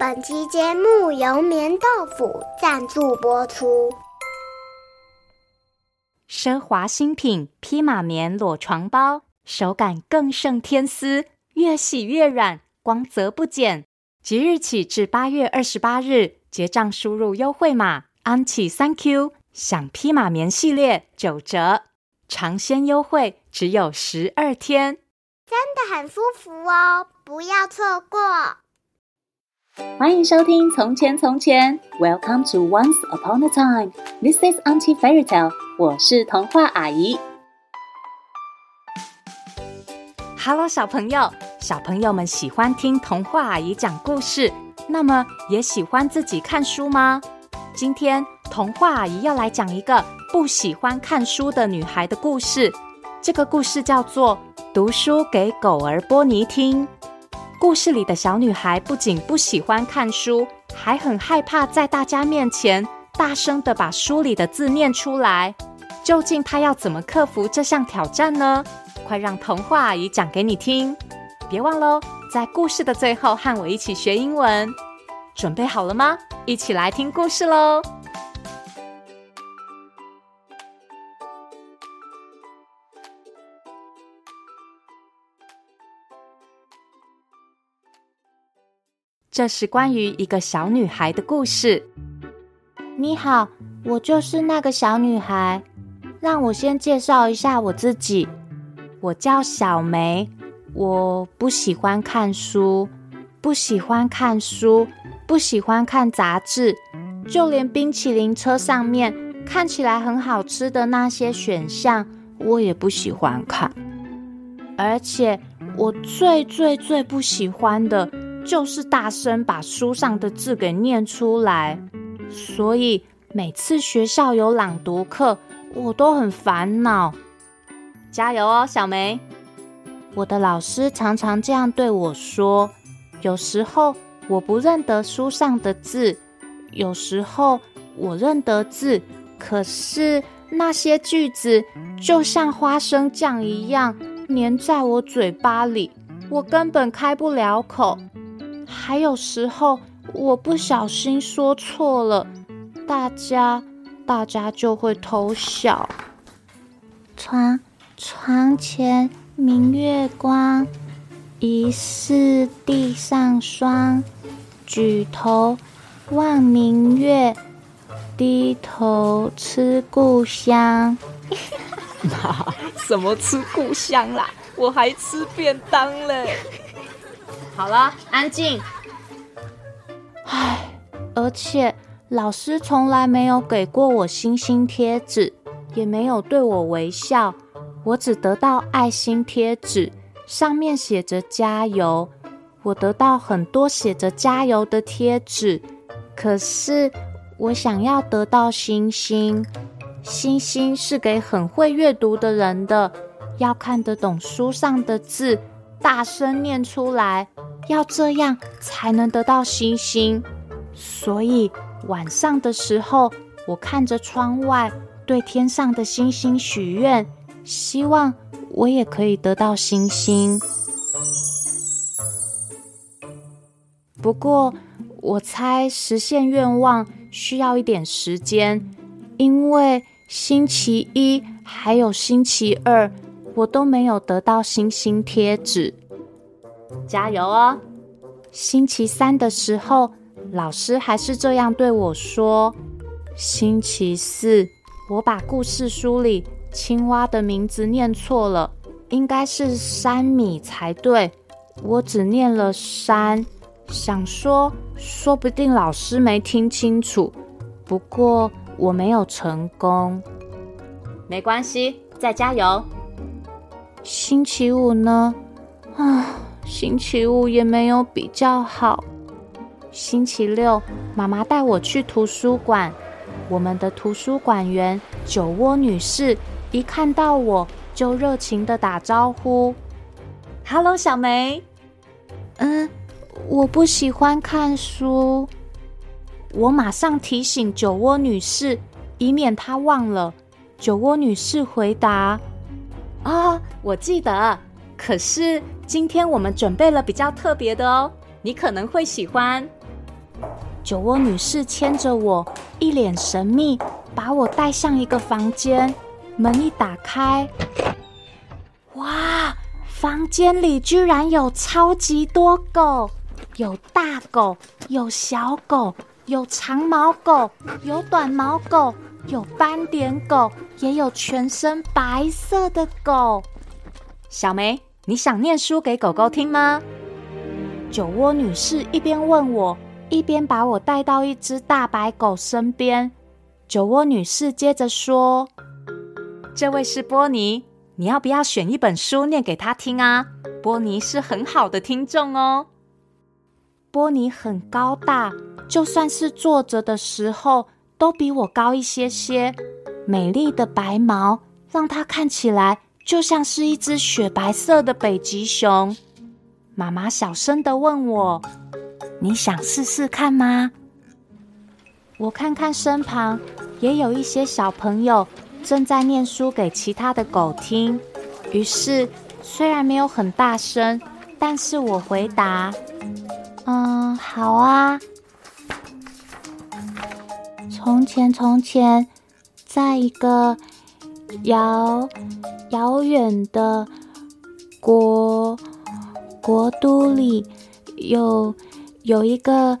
本期节目由棉豆腐赞助播出。奢华新品披马棉裸床包，手感更胜天丝，越洗越软，光泽不减。即日起至八月二十八日，结账输入优惠码安琪 Thank you，享披马棉系列九折，尝鲜优惠只有十二天，真的很舒服哦，不要错过。欢迎收听《从前从前》，Welcome to Once Upon a Time。This is Auntie Fairy Tale。我是童话阿姨。Hello，小朋友，小朋友们喜欢听童话阿姨讲故事，那么也喜欢自己看书吗？今天童话阿姨要来讲一个不喜欢看书的女孩的故事。这个故事叫做《读书给狗儿波尼听》。故事里的小女孩不仅不喜欢看书，还很害怕在大家面前大声地把书里的字念出来。究竟她要怎么克服这项挑战呢？快让童话阿姨讲给你听！别忘喽，在故事的最后和我一起学英文。准备好了吗？一起来听故事喽！这是关于一个小女孩的故事。你好，我就是那个小女孩。让我先介绍一下我自己。我叫小梅，我不喜欢看书，不喜欢看书，不喜欢看杂志，就连冰淇淋车上面看起来很好吃的那些选项，我也不喜欢看。而且，我最最最不喜欢的。就是大声把书上的字给念出来，所以每次学校有朗读课，我都很烦恼。加油哦，小梅！我的老师常常这样对我说。有时候我不认得书上的字，有时候我认得字，可是那些句子就像花生酱一样粘在我嘴巴里，我根本开不了口。还有时候我不小心说错了，大家大家就会偷笑。床床前明月光，疑是地上霜。举头望明月，低头吃故乡。什么吃故乡啦？我还吃便当嘞。好了，安静。唉，而且老师从来没有给过我星星贴纸，也没有对我微笑。我只得到爱心贴纸，上面写着加油。我得到很多写着加油的贴纸，可是我想要得到星星。星星是给很会阅读的人的，要看得懂书上的字，大声念出来。要这样才能得到星星，所以晚上的时候，我看着窗外，对天上的星星许愿，希望我也可以得到星星。不过，我猜实现愿望需要一点时间，因为星期一还有星期二，我都没有得到星星贴纸。加油哦！星期三的时候，老师还是这样对我说。星期四，我把故事书里青蛙的名字念错了，应该是山米才对。我只念了山，想说说不定老师没听清楚。不过我没有成功。没关系，再加油。星期五呢？啊。星期五也没有比较好。星期六，妈妈带我去图书馆。我们的图书馆员酒窝女士一看到我就热情的打招呼：“Hello，小梅。”“嗯，我不喜欢看书。”我马上提醒酒窝女士，以免她忘了。酒窝女士回答：“啊，我记得。可是。”今天我们准备了比较特别的哦，你可能会喜欢。酒窝女士牵着我，一脸神秘，把我带向一个房间。门一打开，哇！房间里居然有超级多狗，有大狗，有小狗，有长毛狗，有短毛狗，有斑点狗，也有全身白色的狗。小梅，你想念书给狗狗听吗？酒窝女士一边问我，一边把我带到一只大白狗身边。酒窝女士接着说：“这位是波尼。”你要不要选一本书念给他听啊？波尼是很好的听众哦。波尼很高大，就算是坐着的时候都比我高一些些。美丽的白毛让它看起来就像是一只雪白色的北极熊。妈妈小声地问我：“你想试试看吗？”我看看身旁也有一些小朋友。正在念书给其他的狗听，于是虽然没有很大声，但是我回答：“嗯，好啊。”从前，从前，在一个遥遥远的国国都里，有有一个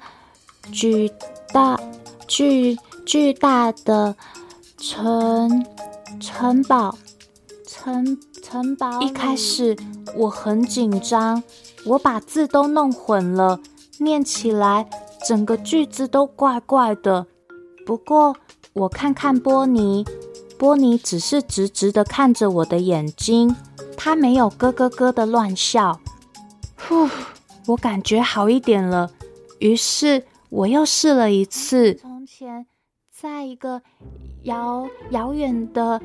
巨大巨巨大的。城城堡，城城堡。一开始我很紧张，我把字都弄混了，念起来整个句子都怪怪的。不过我看看波尼，波尼只是直直的看着我的眼睛，他没有咯咯咯的乱笑。呼，我感觉好一点了。于是我又试了一次。从前，在一个。遥遥远的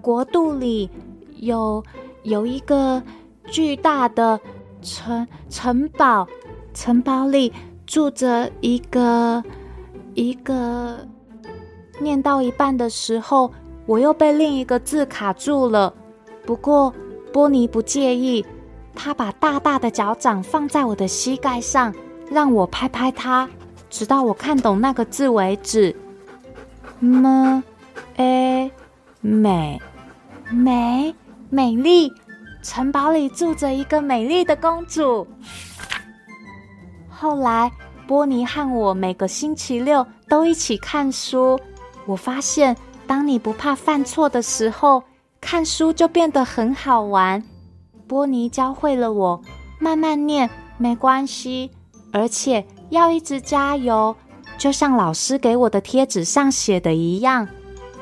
国度里，有有一个巨大的城城堡，城堡里住着一个一个。念到一半的时候，我又被另一个字卡住了。不过波尼不介意，他把大大的脚掌放在我的膝盖上，让我拍拍他，直到我看懂那个字为止。么？诶，美，美，美丽，城堡里住着一个美丽的公主。后来，波尼和我每个星期六都一起看书。我发现，当你不怕犯错的时候，看书就变得很好玩。波尼教会了我，慢慢念没关系，而且要一直加油，就像老师给我的贴纸上写的一样。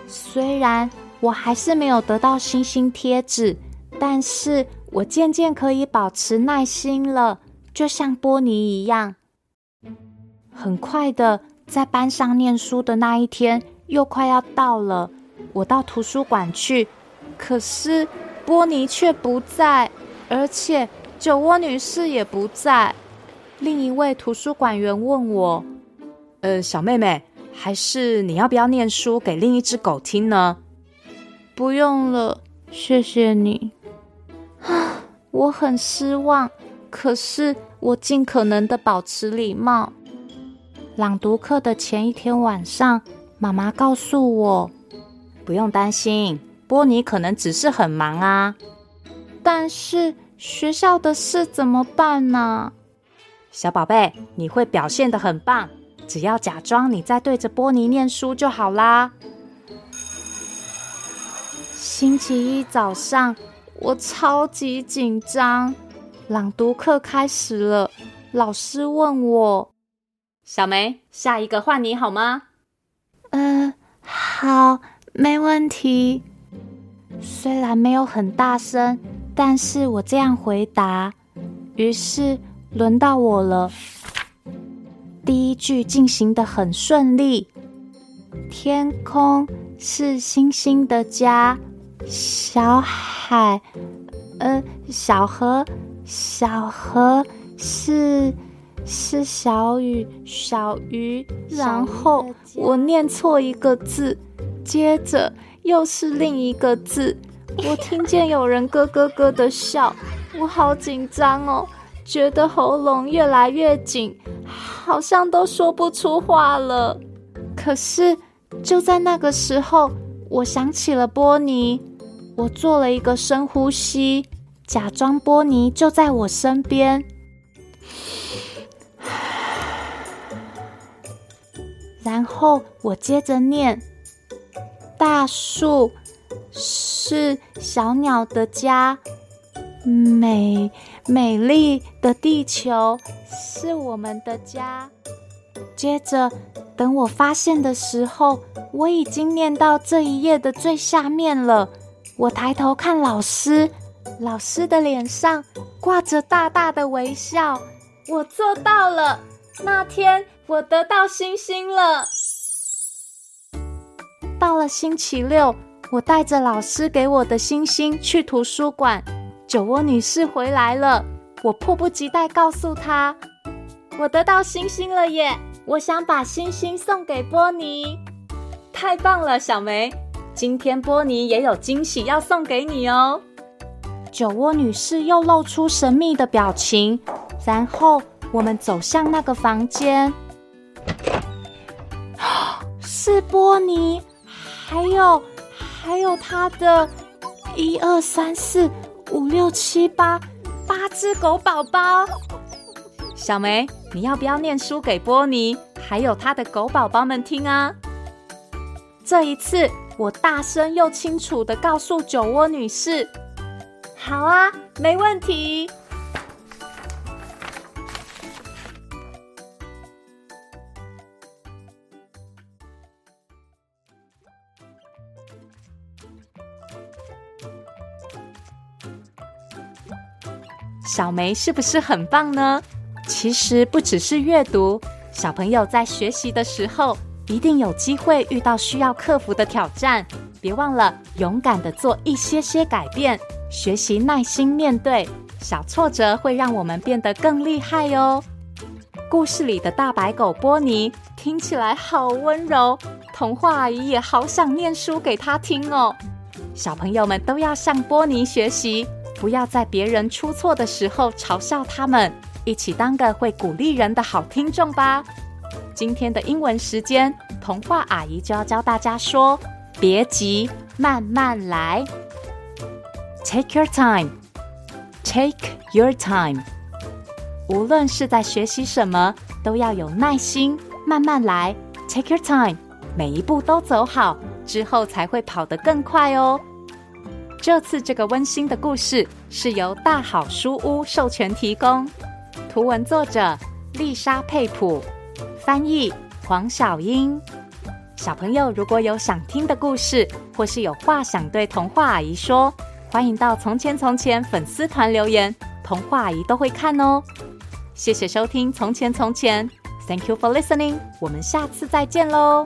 虽然我还是没有得到星星贴纸，但是我渐渐可以保持耐心了，就像波尼一样。很快的，在班上念书的那一天又快要到了。我到图书馆去，可是波尼却不在，而且酒窝女士也不在。另一位图书馆员问我：“呃，小妹妹。”还是你要不要念书给另一只狗听呢？不用了，谢谢你。啊，我很失望，可是我尽可能的保持礼貌。朗读课的前一天晚上，妈妈告诉我，不用担心，波尼可能只是很忙啊。但是学校的事怎么办呢？小宝贝，你会表现得很棒。只要假装你在对着波尼念书就好啦。星期一早上，我超级紧张。朗读课开始了，老师问我：“小梅，下一个换你好吗？”“、好，没问题。”虽然没有很大声，但是我这样回答。于是轮到我了。第一句进行得很顺利。天空是星星的家，小海，呃，小河，小河是是小雨，小鱼。然后我念错一个字，接着又是另一个字。我听见有人咯咯咯的笑，我好紧张哦，觉得喉咙越来越紧。好像都说不出话了。可是就在那个时候，我想起了波尼，我做了一个深呼吸，假装波尼就在我身边。然后我接着念：大树是小鸟的家，美美丽的地球是我们的家。接着，等我发现的时候，我已经念到这一页的最下面了。我抬头看老师，老师的脸上挂着大大的微笑。我做到了。那天。我得到星星了。到了星期六，我带着老师给我的星星去图书馆。酒窝女士回来了，我迫不及待告诉她：“我得到星星了耶！我想把星星送给波尼。”太棒了，小梅！今天波尼也有惊喜要送给你哦。酒窝女士又露出神秘的表情，然后我们走向那个房间。是波尼，还有还有他的一二三四五六七八八只狗宝宝。小梅，你要不要念书给波尼还有他的狗宝宝们听啊？这一次，我大声又清楚地告诉酒窝女士：“好啊，没问题。”小梅是不是很棒呢？其实不只是阅读，小朋友在学习的时候，一定有机会遇到需要克服的挑战。别忘了勇敢地做一些些改变，学习耐心面对小挫折，会让我们变得更厉害哟。故事里的大白狗波尼听起来好温柔，童话阿姨也好想念书给他听哦。小朋友们都要向波尼学习。不要在别人出错的时候嘲笑他们，一起当个会鼓励人的好听众吧。今天的英文时间，童话阿姨就要教大家说：别急，慢慢来。Take your time, take your time。无论是在学习什么，都要有耐心，慢慢来。Take your time，每一步都走好，之后才会跑得更快哦。这次这个温馨的故事是由大好书屋授权提供，图文作者丽莎佩普，翻译黄小英。小朋友如果有想听的故事，或是有话想对童话阿姨说，欢迎到从前从前粉丝团留言，童话阿姨都会看哦。谢谢收听从前从前，Thank you for listening，我们下次再见喽。